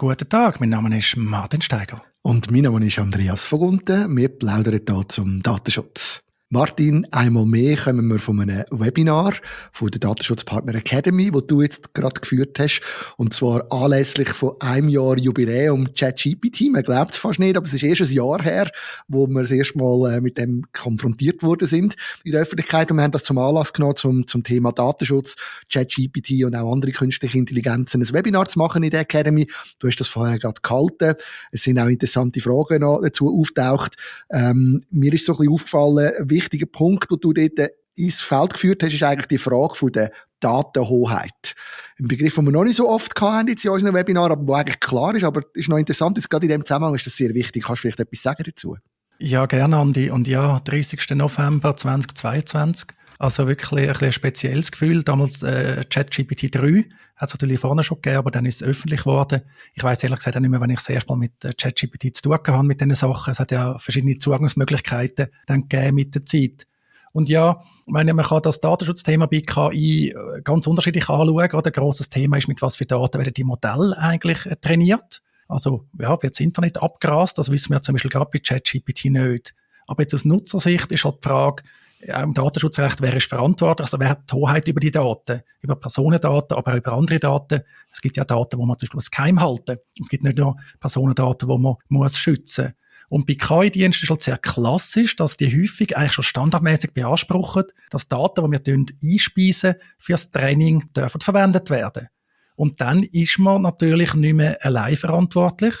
Guten Tag, mein Name ist Martin Steiger. Und mein Name ist Andreas Vogunten. Wir plaudern hier zum Datenschutz. Martin, einmal mehr kommen wir von einem Webinar von der Datenschutzpartner Academy, wo du jetzt gerade geführt hast. Und zwar anlässlich von einem Jahr Jubiläum ChatGPT. Man glaubt es fast nicht, aber es ist erst ein Jahr her, wo wir das erste Mal äh, mit dem konfrontiert worden sind in der Öffentlichkeit. Und wir haben das zum Anlass genommen, zum, zum Thema Datenschutz, ChatGPT und auch andere künstliche Intelligenzen ein Webinar zu machen in der Academy. Du hast das vorher gerade gehalten. Es sind auch interessante Fragen dazu auftaucht. Ähm, mir ist so ein bisschen aufgefallen, wichtiger Punkt, den du dort ins Feld geführt hast, ist eigentlich die Frage von der Datenhoheit. Ein Begriff, den wir noch nicht so oft hatten jetzt in unseren Webinaren, aber der eigentlich klar ist, aber ist noch interessant, jetzt gerade in dem Zusammenhang ist das sehr wichtig. Kannst du vielleicht etwas sagen dazu? Ja, gerne, Andi. Und ja, 30. November 2022. Also wirklich ein, ein spezielles Gefühl. Damals äh, ChatGPT 3 hat es natürlich vorne schon gegeben, aber dann ist es öffentlich geworden. Ich weiß ehrlich gesagt auch nicht mehr, wenn ich das erste Mal mit äh, ChatGPT zu tun habe mit diesen Sachen. Es hat ja verschiedene Zugangsmöglichkeiten dann gegeben mit der Zeit. Und ja, ich meine, man kann das Datenschutzthema bei KI äh, ganz unterschiedlich anschauen. Gerade ein grosses Thema ist, mit was für Daten werden die Modelle eigentlich äh, trainiert. Also, ja, wird das Internet abgrast? Das wissen wir zum Beispiel gerade bei ChatGPT nicht. Aber jetzt aus Nutzersicht ist halt die Frage, im Datenschutzrecht, wer ist verantwortlich, also wer hat die Hoheit über die Daten, über Personendaten, aber auch über andere Daten. Es gibt ja Daten, wo man zum Beispiel geheim halten. Es gibt nicht nur Personendaten, wo man muss schützen. Und bei KI-Diensten ist halt sehr klassisch, dass die häufig eigentlich schon standardmäßig beanspruchen, dass Daten, die wir einspeisen, fürs Training dürfen verwendet werden. Und dann ist man natürlich nicht mehr allein verantwortlich,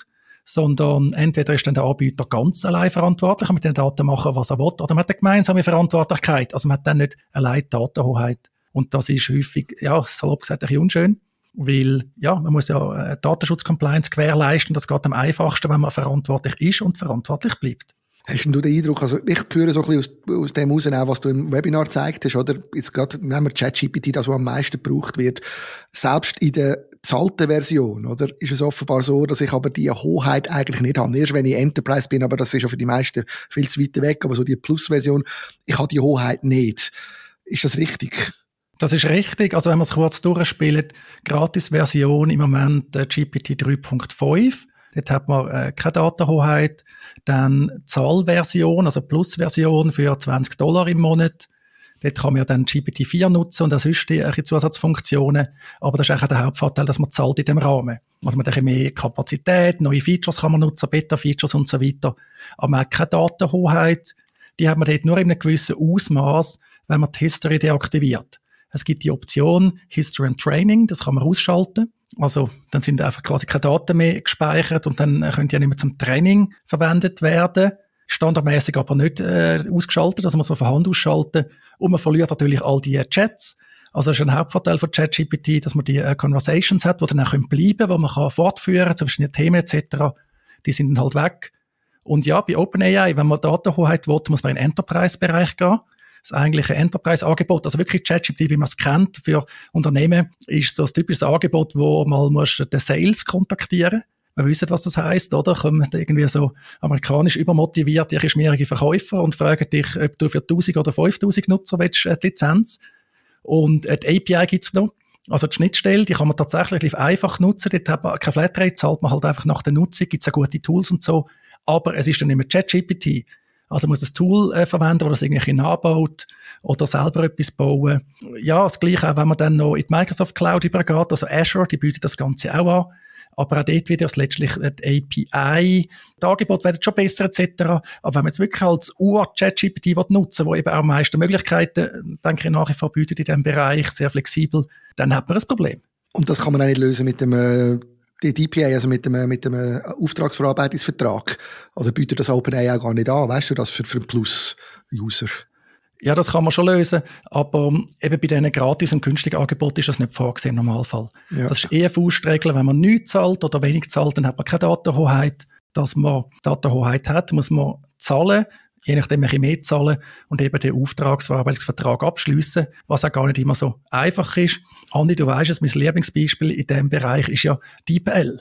sondern entweder ist dann der Anbieter ganz allein verantwortlich und mit den Daten machen, was er will, oder man hat eine gemeinsame Verantwortlichkeit. Also man hat dann nicht allein die Datenhoheit. Und das ist häufig, ja, salopp gesagt, ein bisschen unschön. Weil, ja, man muss ja äh, Datenschutz-Compliance gewährleisten. Das geht am einfachsten, wenn man verantwortlich ist und verantwortlich bleibt. Hast du den Eindruck, also ich höre so ein bisschen aus, aus dem heraus, was du im Webinar gezeigt hast, oder? Jetzt gerade, nehmen wir ChatGPT, das, was am meisten gebraucht wird. Selbst in der zahlten Version, oder? Ist es offenbar so, dass ich aber die Hoheit eigentlich nicht habe. Erst wenn ich Enterprise bin, aber das ist ja für die meisten viel zu weit weg, aber so die Plus-Version, ich habe die Hoheit nicht. Ist das richtig? Das ist richtig. Also wenn man es kurz durchspielt, Gratis-Version im Moment äh, GPT 3.5. Dort hat man äh, keine Datenhoheit. Dann Zahlversion, also Plus-Version für 20 Dollar im Monat. Dort kann man ja dann GPT-4 nutzen und auch sonst die Zusatzfunktionen. Aber das ist eigentlich der Hauptvorteil, dass man zahlt in dem Rahmen. Also man hat mehr Kapazität, neue Features kann man nutzen, Beta-Features und so weiter. Aber man hat keine Datenhoheit. Die hat man dort nur in einem gewissen Ausmaß, wenn man die History deaktiviert. Es gibt die Option History and Training, das kann man ausschalten. Also dann sind einfach quasi keine Daten mehr gespeichert und dann können die ja nicht mehr zum Training verwendet werden. Standardmäßig aber nicht äh, ausgeschaltet, also muss man von Hand ausschalten. Und man verliert natürlich all die Chats. Also das ist ein Hauptvorteil von ChatGPT, dass man die äh, Conversations hat, die dann auch bleiben können, wo man kann fortführen zu verschiedenen Themen etc. Die sind dann halt weg. Und ja, bei OpenAI, wenn man Datenhoheit will, muss man in den Enterprise-Bereich gehen das eigentliche Enterprise-Angebot, also wirklich ChatGPT, wie man es kennt, für Unternehmen, ist so ein typisches Angebot, wo man muss den Sales kontaktieren wir wissen, was das heißt, oder? Kommen irgendwie so amerikanisch übermotivierte, schmierige Verkäufer und fragen dich, ob du für 1000 oder 5000 Nutzer willst, äh, Lizenz. Und äh, die API gibt's noch. Also die Schnittstelle, die kann man tatsächlich einfach nutzen. Dort hat man keine Flatrate, zahlt man halt einfach nach der Nutzung, gibt's auch gute Tools und so. Aber es ist dann immer ChatGPT. Also muss ein Tool äh, verwenden, das das irgendwie nachbaut oder selber etwas bauen. Ja, das Gleiche auch, wenn man dann noch in die Microsoft Cloud übergeht, also Azure, die bietet das Ganze auch an. Aber auch dort wieder letztlich die API, die Angebote werden schon besser etc. Aber wenn man jetzt wirklich als Ur-Chat-GPT nutzen will, wo eben auch am meisten Möglichkeiten, denke ich, nach wie vor bietet in diesem Bereich, sehr flexibel, dann hat man ein Problem. Und das kann man auch nicht lösen mit dem äh, die DPA, also mit dem, mit dem äh, Auftragsverarbeitungsvertrag, oder bietet das OpenAI auch gar nicht an, weißt du, das für, für einen Plus-User? Ja, das kann man schon lösen, aber eben bei diesen gratis und günstigen Angeboten ist das nicht vorgesehen im Normalfall. Ja. Das ist eher Faustregel, wenn man nichts zahlt oder wenig zahlt, dann hat man keine Datenhoheit. Dass man Datenhoheit hat, muss man zahlen je nachdem ein bisschen mehr zahlen und eben den Auftragsverarbeitungsvertrag abschließen, was auch gar nicht immer so einfach ist. Andi, du weißt es, mein Lieblingsbeispiel in diesem Bereich ist ja DeepL.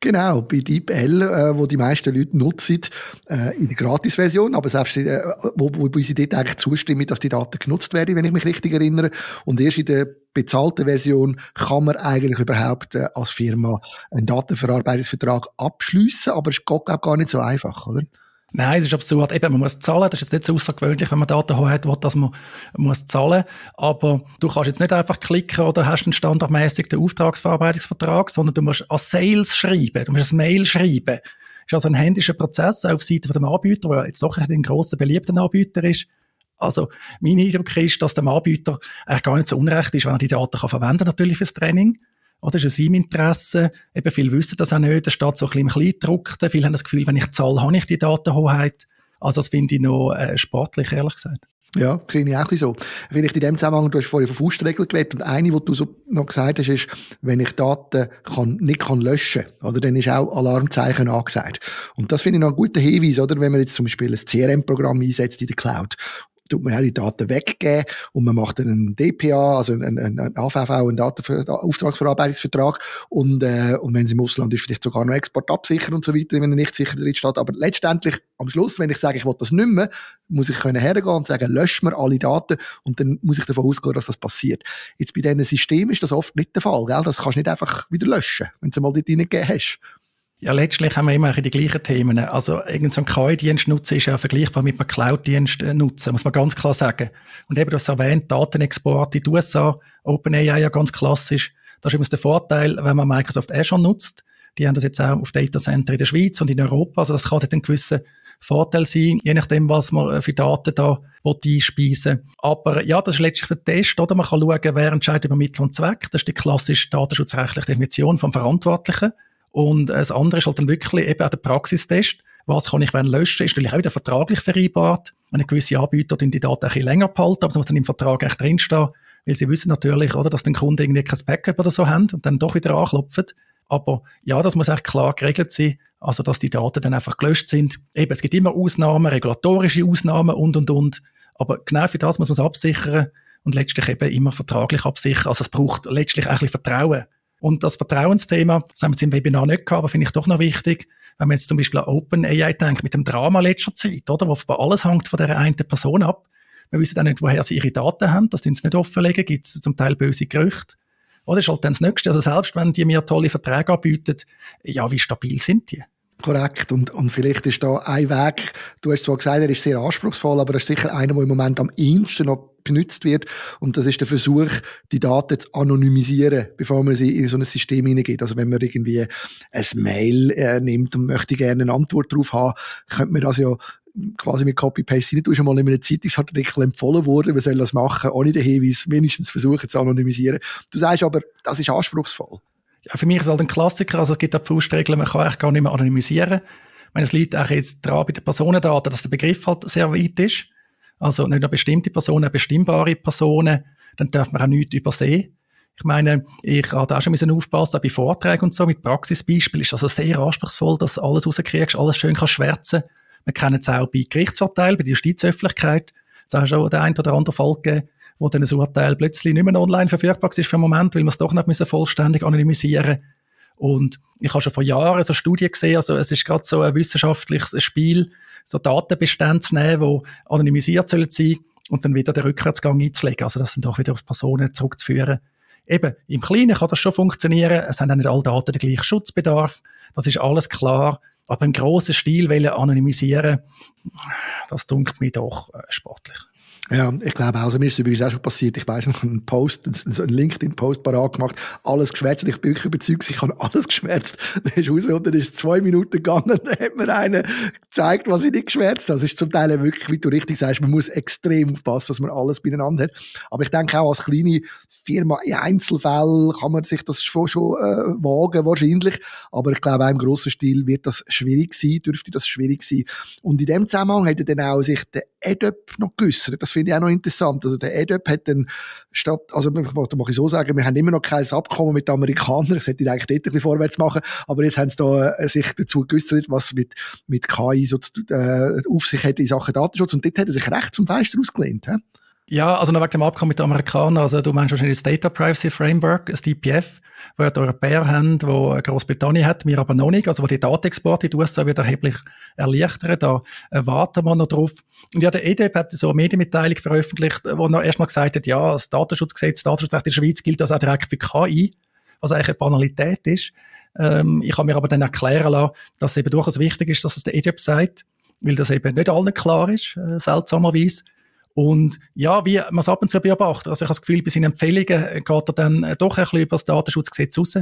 Genau, bei DeepL, äh, wo die meisten Leute nutzen, äh, in der Gratis-Version, aber selbst, äh, wo, wo sie dort eigentlich zustimmen, dass die Daten genutzt werden, wenn ich mich richtig erinnere. Und erst in der bezahlten Version kann man eigentlich überhaupt äh, als Firma einen Datenverarbeitungsvertrag abschließen, aber es geht, glaube gar nicht so einfach, oder? Nein, es ist absurd. Eben, man muss zahlen. Das ist jetzt nicht so außergewöhnlich, wenn man Datenhoheit will, dass man muss zahlen. Aber du kannst jetzt nicht einfach klicken oder hast einen standardmäßig den Auftragsverarbeitungsvertrag, sondern du musst an Sales schreiben. Du musst ein Mail schreiben. Das ist also ein händischer Prozess auf Seite von dem Anbieter, der jetzt doch ein grosser, beliebter Anbieter ist. Also, mein Eindruck ist, dass dem Anbieter eigentlich gar nicht so unrecht ist, wenn er die Daten kann verwenden natürlich fürs Training. Oder ist es seinem Interesse? Eben, viele wissen das auch nicht. Da steht so ein bisschen im Kleingedruckten. Viele haben das Gefühl, wenn ich zahle, habe ich die Datenhoheit. Also, das finde ich noch äh, sportlich, ehrlich gesagt. Ja, sehe ich auch so. Vielleicht in dem Zusammenhang, du hast vorhin von Faustregeln geredet und eine, die du so noch gesagt hast, ist, wenn ich Daten kann, nicht kann löschen kann, oder, dann ist auch Alarmzeichen angesagt. Und das finde ich noch einen guten Hinweis, oder, wenn man jetzt zum Beispiel ein CRM-Programm einsetzt in der Cloud tut man ja die Daten weggeben und man macht einen DPA, also einen, einen, AVV, einen Datenauftragsverarbeitungsvertrag und, äh, und wenn es im Ausland ist, vielleicht sogar noch Export absichern und so weiter, wenn er nicht sicher drin steht. Aber letztendlich, am Schluss, wenn ich sage, ich will das nicht mehr, muss ich können hergehen und sagen, lösch mir alle Daten und dann muss ich davon ausgehen, dass das passiert. Jetzt bei diesen Systemen ist das oft nicht der Fall, gell? Das kannst du nicht einfach wieder löschen, wenn du mal dort reingegeben hast. Ja, letztlich haben wir immer die gleichen Themen. Also, irgendein so KI-Dienst nutzen ist ja vergleichbar mit einem Cloud-Dienst äh, nutzen, muss man ganz klar sagen. Und eben, du hast erwähnt, Datenexport in die USA, OpenAI ja ganz klassisch. Das ist übrigens der Vorteil, wenn man Microsoft Azure nutzt. Die haben das jetzt auch auf Datacenter in der Schweiz und in Europa. Also, das kann dann ein gewisser Vorteil sein, je nachdem, was man äh, für Daten da einspeisen Aber ja, das ist letztlich der Test, oder? Man kann schauen, wer entscheidet über Mittel und Zweck. Das ist die klassische datenschutzrechtliche Definition vom Verantwortlichen. Und das andere ist halt dann wirklich eben auch der Praxistest. Was kann ich wenn löschen? Ist natürlich auch wieder vertraglich vereinbart. Wenn gewisse Anbieter die Daten ein bisschen länger behalten, aber es muss dann im Vertrag echt drinstehen, weil sie wissen natürlich, oder, dass den Kunden irgendwie kein Backup oder so haben und dann doch wieder anklopfen. Aber ja, das muss echt klar geregelt sein, also dass die Daten dann einfach gelöscht sind. Eben, es gibt immer Ausnahmen, regulatorische Ausnahmen und, und, und. Aber genau für das muss man es absichern und letztlich eben immer vertraglich absichern. Also es braucht letztlich ein bisschen Vertrauen und das Vertrauensthema, das haben wir jetzt im Webinar nicht gehabt, aber finde ich doch noch wichtig, wenn man jetzt zum Beispiel an OpenAI denkt, mit dem Drama letzter Zeit, oder, wo alles hängt von der einen Person ab. Wir wissen auch nicht, woher sie ihre Daten haben, das tun sie nicht offenlegen, gibt es zum Teil böse Gerüchte. Oder ist halt dann das Nächste, also selbst wenn die mir tolle Verträge anbieten, ja, wie stabil sind die? Korrekt. Und, und vielleicht ist da ein Weg, du hast zwar gesagt, er ist sehr anspruchsvoll, aber er ist sicher einer, der im Moment am ehesten noch benutzt wird. Und das ist der Versuch, die Daten zu anonymisieren, bevor man sie in so ein System hineingeht. Also wenn man irgendwie ein Mail äh, nimmt und möchte gerne eine Antwort darauf haben, könnte man das ja quasi mit Copy-Paste rein. Du schon mal in einem Zeitungsartikel empfohlen worden, wir sollen das machen, ohne den Hinweis wenigstens versuchen zu anonymisieren. Du sagst aber, das ist anspruchsvoll. Ja, für mich ist es halt ein Klassiker. Also es gibt auch Faustregeln, man kann eigentlich gar nicht mehr anonymisieren. Ich meine, es liegt auch jetzt dran bei den Personendaten, dass der Begriff halt sehr weit ist. Also nicht nur bestimmte Personen, bestimmbare Personen. Dann darf man auch nichts übersehen. Ich meine, ich habe auch schon müssen aufpassen, auch bei Vorträgen und so, mit Praxisbeispielen ist also sehr anspruchsvoll, dass du alles rauskriegst, alles schön kannst schwärzen. Wir kennen es auch bei Gerichtsurteilen, bei der Justizöffentlichkeit. Es hat schon der ein oder andere Fall gegeben, wo dann ein Urteil plötzlich nicht mehr online verfügbar ist für einen Moment, weil wir es doch nicht müssen vollständig anonymisieren Und ich habe schon vor Jahren so Studien gesehen, also es ist gerade so ein wissenschaftliches Spiel, so Datenbestände zu nehmen, die anonymisiert sollen sein und dann wieder den Rückwärtsgang einzulegen, also das dann doch wieder auf Personen zurückzuführen. Eben, im Kleinen kann das schon funktionieren, es haben auch nicht alle Daten den gleichen Schutzbedarf, das ist alles klar, aber im grossen Stil anonymisieren, das dunkelt mir doch äh, sportlich. Ja, ich glaube auch, also mir ist es übrigens auch schon passiert, ich weiss noch, einen Post, einen LinkedIn-Post parat gemacht, alles geschwärzt und ich bin wirklich überzeugt, ich habe alles geschwärzt. Dann ist raus und dann ist zwei Minuten gegangen, dann hat mir einer gezeigt, was ich nicht geschwärzt habe. Das ist zum Teil wirklich, wie du richtig sagst, man muss extrem aufpassen, dass man alles beieinander hat. Aber ich denke auch als kleine Firma, in Einzelfällen kann man sich das schon, schon äh, wagen, wahrscheinlich. Aber ich glaube auch im grossen Stil wird das schwierig sein, dürfte das schwierig sein. Und in dem Zusammenhang hat er dann auch sich der EDUP noch geäussert. Das finde ich auch noch interessant. Also der EDUP hat dann statt, also da mache ich so sagen, wir haben immer noch kein Abkommen mit den Amerikanern. Das hätte ich eigentlich dort ein bisschen vorwärts machen. Aber jetzt haben sie da äh, sich dazu geäussert, was mit, mit KI so äh, auf sich hat in Sachen Datenschutz. Und dort hat er sich recht zum Fenster ausgelehnt. He? Ja, also noch wegen dem Abkommen mit den Amerikanern, also du meinst wahrscheinlich das Data Privacy Framework, das DPF, wo die Europäer haben, wo Großbritannien hat, wir aber noch nicht, also wo die Datenexporte in die USA wird erheblich erleichtern, da warten wir noch drauf. Und ja, der EDEP hat so eine Medienmitteilung veröffentlicht, wo er erstmal gesagt hat, ja, das Datenschutzgesetz, das Datenschutzrecht in der Schweiz gilt also auch direkt für KI, was eigentlich eine Banalität ist. Ähm, ich habe mir aber dann erklären lassen, dass es eben durchaus wichtig ist, dass es der EDEP sagt, weil das eben nicht allen klar ist, äh, seltsamerweise. Und ja, wie man es ab und zu beobachtet, also ich habe das Gefühl, bei seinen Empfehlungen geht er dann äh, doch ein bisschen über das Datenschutzgesetz raus.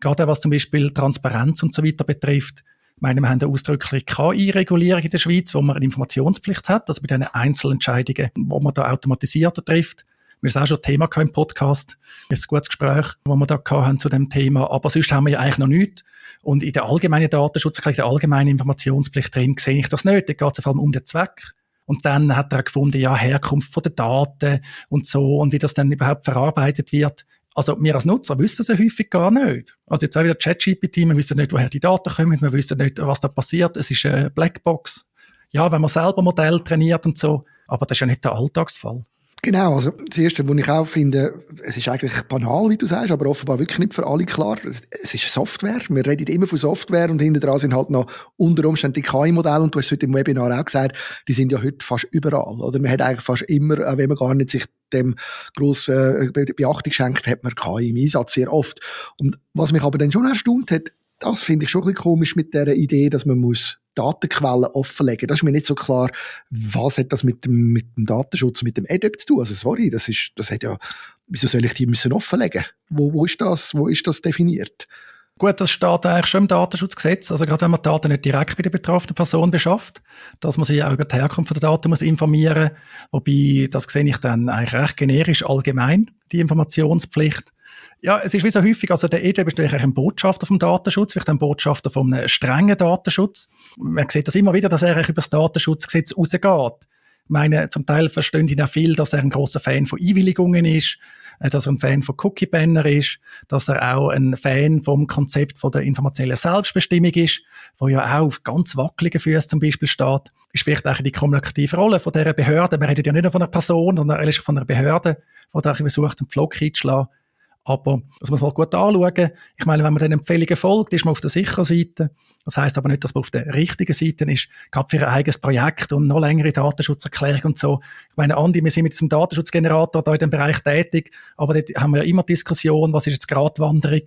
Gerade was zum Beispiel Transparenz und so weiter betrifft. Ich meine, wir haben eine ausdrückliche KI-Regulierung in der Schweiz, wo man eine Informationspflicht hat, also bei diesen Einzelentscheidungen, wo man da automatisiert trifft. Wir haben auch schon Thema im Podcast. Das ist ein gutes Gespräch, das wir da haben zu dem Thema. Aber sonst haben wir ja eigentlich noch nichts. Und in der allgemeinen Datenschutzerklärung, der allgemeinen Informationspflicht drin, sehe ich das nicht. Da geht es vor allem um den Zweck. Und dann hat er gefunden, ja, Herkunft von den Daten und so und wie das dann überhaupt verarbeitet wird. Also wir als Nutzer wissen das ja häufig gar nicht. Also jetzt auch wieder ChatGPT, wir wissen nicht, woher die Daten kommen, wir wissen nicht, was da passiert. Es ist eine Blackbox. Ja, wenn man selber Modell trainiert und so, aber das ist ja nicht der Alltagsfall. Genau, also das Erste, was ich auch finde, es ist eigentlich banal, wie du sagst, aber offenbar wirklich nicht für alle klar. Es ist Software, wir reden immer von Software und hinter dran sind halt noch unter Umständen die KI-Modelle und du hast heute im Webinar auch gesagt, die sind ja heute fast überall. Oder man hat eigentlich fast immer, auch wenn man gar nicht sich dem grossen äh, Beachtung schenkt, hat man KI im Einsatz, sehr oft. Und was mich aber dann schon erstaunt hat, das finde ich schon ein bisschen komisch mit der Idee, dass man muss Datenquellen offenlegen. Das ist mir nicht so klar, was hat das mit dem, mit dem Datenschutz, mit dem EDEP zu tun? Also sorry, das ist, das hat ja, wieso soll ich die müssen offenlegen? Wo, wo ist das, wo ist das definiert? Gut, das steht eigentlich schon im Datenschutzgesetz. Also gerade wenn man Daten nicht direkt bei der betroffenen Person beschafft, dass man sie auch über die Herkunft der Daten muss informieren. Wobei, das sehe ich dann eigentlich recht generisch allgemein, die Informationspflicht. Ja, es ist wie so häufig, also der EDB ist eigentlich ein Botschafter vom Datenschutz, vielleicht ein Botschafter vom strengen Datenschutz. Man sieht das immer wieder, dass er über das Datenschutzgesetz rausgeht. Ich meine, zum Teil verstehen ihn auch viel, dass er ein großer Fan von Einwilligungen ist, äh, dass er ein Fan von Cookie-Banner ist, dass er auch ein Fan vom Konzept von der informationellen Selbstbestimmung ist, wo ja auch auf ganz wackeligen Füßen zum Beispiel steht. Ist vielleicht auch die kommunikative Rolle von dieser Behörde. Man redet ja nicht nur von einer Person, sondern eigentlich von einer Behörde, die da versucht, einen Pflock einzuschlagen. Aber das muss man halt gut anschauen. Ich meine, wenn man den Empfehlungen folgt, ist man auf der sicheren Seite. Das heißt aber nicht, dass man auf der richtigen Seite ist, gerade für ein eigenes Projekt und noch längere Datenschutzerklärung und so. Ich meine, Andi, wir sind mit diesem Datenschutzgenerator da in dem Bereich tätig, aber dort haben wir ja immer Diskussion, was ist jetzt Gratwanderung?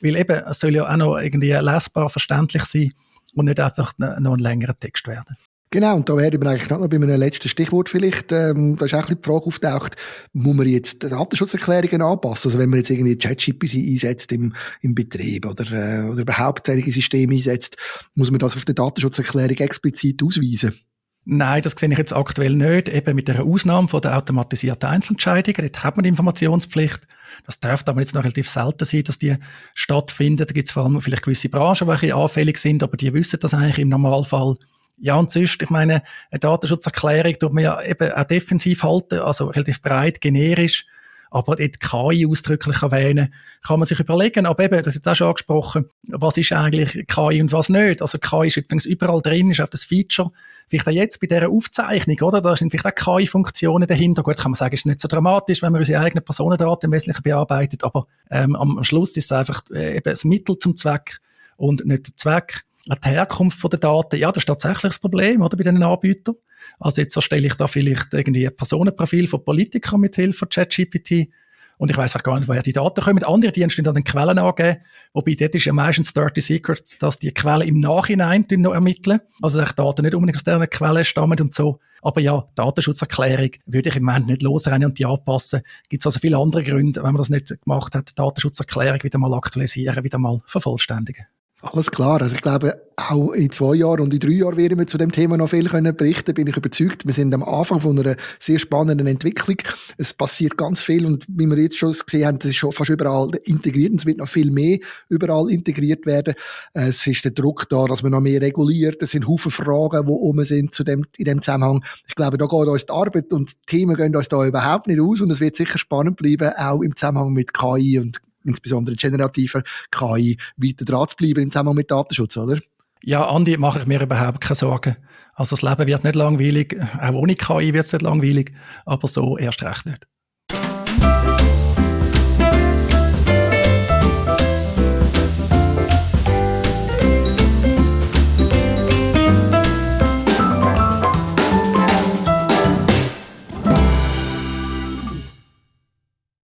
Weil eben, es soll ja auch noch irgendwie lesbar, verständlich sein und nicht einfach noch ein längerer Text werden. Genau, und da wäre wir eigentlich noch bei einem letzten Stichwort vielleicht, ähm, da ist auch ein die Frage auftaucht, muss man jetzt Datenschutzerklärungen anpassen? Also wenn man jetzt irgendwie ChatGPT einsetzt im, im Betrieb oder, äh, oder überhaupt solche Systeme einsetzt, muss man das auf der Datenschutzerklärung explizit ausweisen? Nein, das sehe ich jetzt aktuell nicht. Eben mit der Ausnahme von der automatisierten Einzelentscheidungen. Dort hat man die Informationspflicht. Das dürfte aber jetzt noch relativ selten sein, dass die stattfinden. Da gibt es vor allem vielleicht gewisse Branchen, die anfällig sind, aber die wissen das eigentlich im Normalfall. Ja, und sonst, ich meine, eine Datenschutzerklärung tut man ja eben auch defensiv halten, also relativ breit, generisch. Aber dort KI ausdrücklich erwähnen, kann man sich überlegen. Aber eben, das ist jetzt auch schon angesprochen, was ist eigentlich KI und was nicht? Also KI ist übrigens überall drin, ist auch das Feature. Vielleicht auch jetzt bei dieser Aufzeichnung, oder? Da sind vielleicht auch KI-Funktionen dahinter. Gut, kann man sagen, ist nicht so dramatisch, wenn man unsere eigenen Personendaten im Wesentlichen bearbeitet. Aber ähm, am Schluss ist es einfach äh, eben das Mittel zum Zweck und nicht der Zweck die Herkunft der Daten, ja, das ist tatsächlich das Problem, oder, bei den Anbietern. Also jetzt erstelle ich da vielleicht irgendwie ein Personenprofil von Politikern mit Hilfe von ChatGPT und ich weiß auch gar nicht, woher die Daten kommen. Andere Dienste dann den Quellen angeben, wobei dort ist ja meistens Dirty Secret, dass die Quellen im Nachhinein noch ermitteln. Also die Daten nicht unbedingt aus deren Quellen stammen und so. Aber ja, Datenschutzerklärung würde ich im Moment nicht losrennen und die anpassen. Gibt es also viele andere Gründe, wenn man das nicht gemacht hat, Datenschutzerklärung wieder mal aktualisieren, wieder mal vervollständigen. Alles klar. Also ich glaube, auch in zwei Jahren und in drei Jahren werden wir zu dem Thema noch viel können berichten, bin ich überzeugt. Wir sind am Anfang von einer sehr spannenden Entwicklung. Es passiert ganz viel und wie wir jetzt schon gesehen haben, das ist schon fast überall integriert und es wird noch viel mehr überall integriert werden. Es ist der Druck da, dass man noch mehr reguliert. Es sind Haufen Fragen, die um sind zu dem, in dem Zusammenhang. Ich glaube, da geht uns die Arbeit und die Themen gehen uns da überhaupt nicht aus und es wird sicher spannend bleiben, auch im Zusammenhang mit KI und insbesondere generativer KI, weiter dran zu bleiben im Zusammenhang mit Datenschutz, oder? Ja, Andi, mache ich mir überhaupt keine Sorgen. Also das Leben wird nicht langweilig, auch ohne KI wird es nicht langweilig, aber so erst recht nicht.